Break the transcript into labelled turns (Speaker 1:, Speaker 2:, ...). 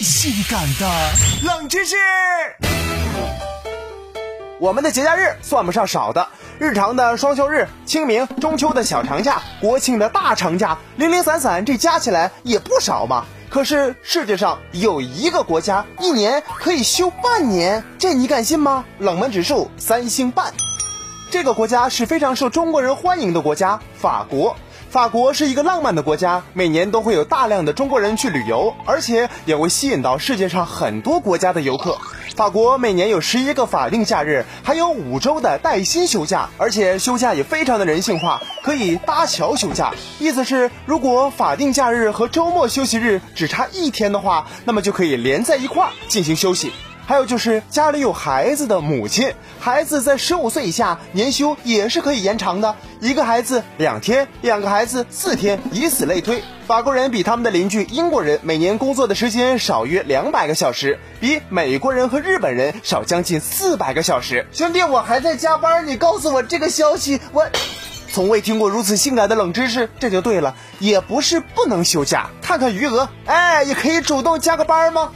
Speaker 1: 性感的冷知识。我们的节假日算不上少的，日常的双休日、清明、中秋的小长假、国庆的大长假，零零散散，这加起来也不少嘛。可是世界上有一个国家一年可以休半年，这你敢信吗？冷门指数三星半。这个国家是非常受中国人欢迎的国家——法国。法国是一个浪漫的国家，每年都会有大量的中国人去旅游，而且也会吸引到世界上很多国家的游客。法国每年有十一个法定假日，还有五周的带薪休假，而且休假也非常的人性化，可以搭桥休假。意思是，如果法定假日和周末休息日只差一天的话，那么就可以连在一块儿进行休息。还有就是家里有孩子的母亲，孩子在十五岁以下，年休也是可以延长的，一个孩子两天，两个孩子四天，以此类推。法国人比他们的邻居英国人每年工作的时间少约两百个小时，比美国人和日本人少将近四百个小时。兄弟，我还在加班，你告诉我这个消息，我从未听过如此性感的冷知识。这就对了，也不是不能休假，看看余额，哎，也可以主动加个班吗？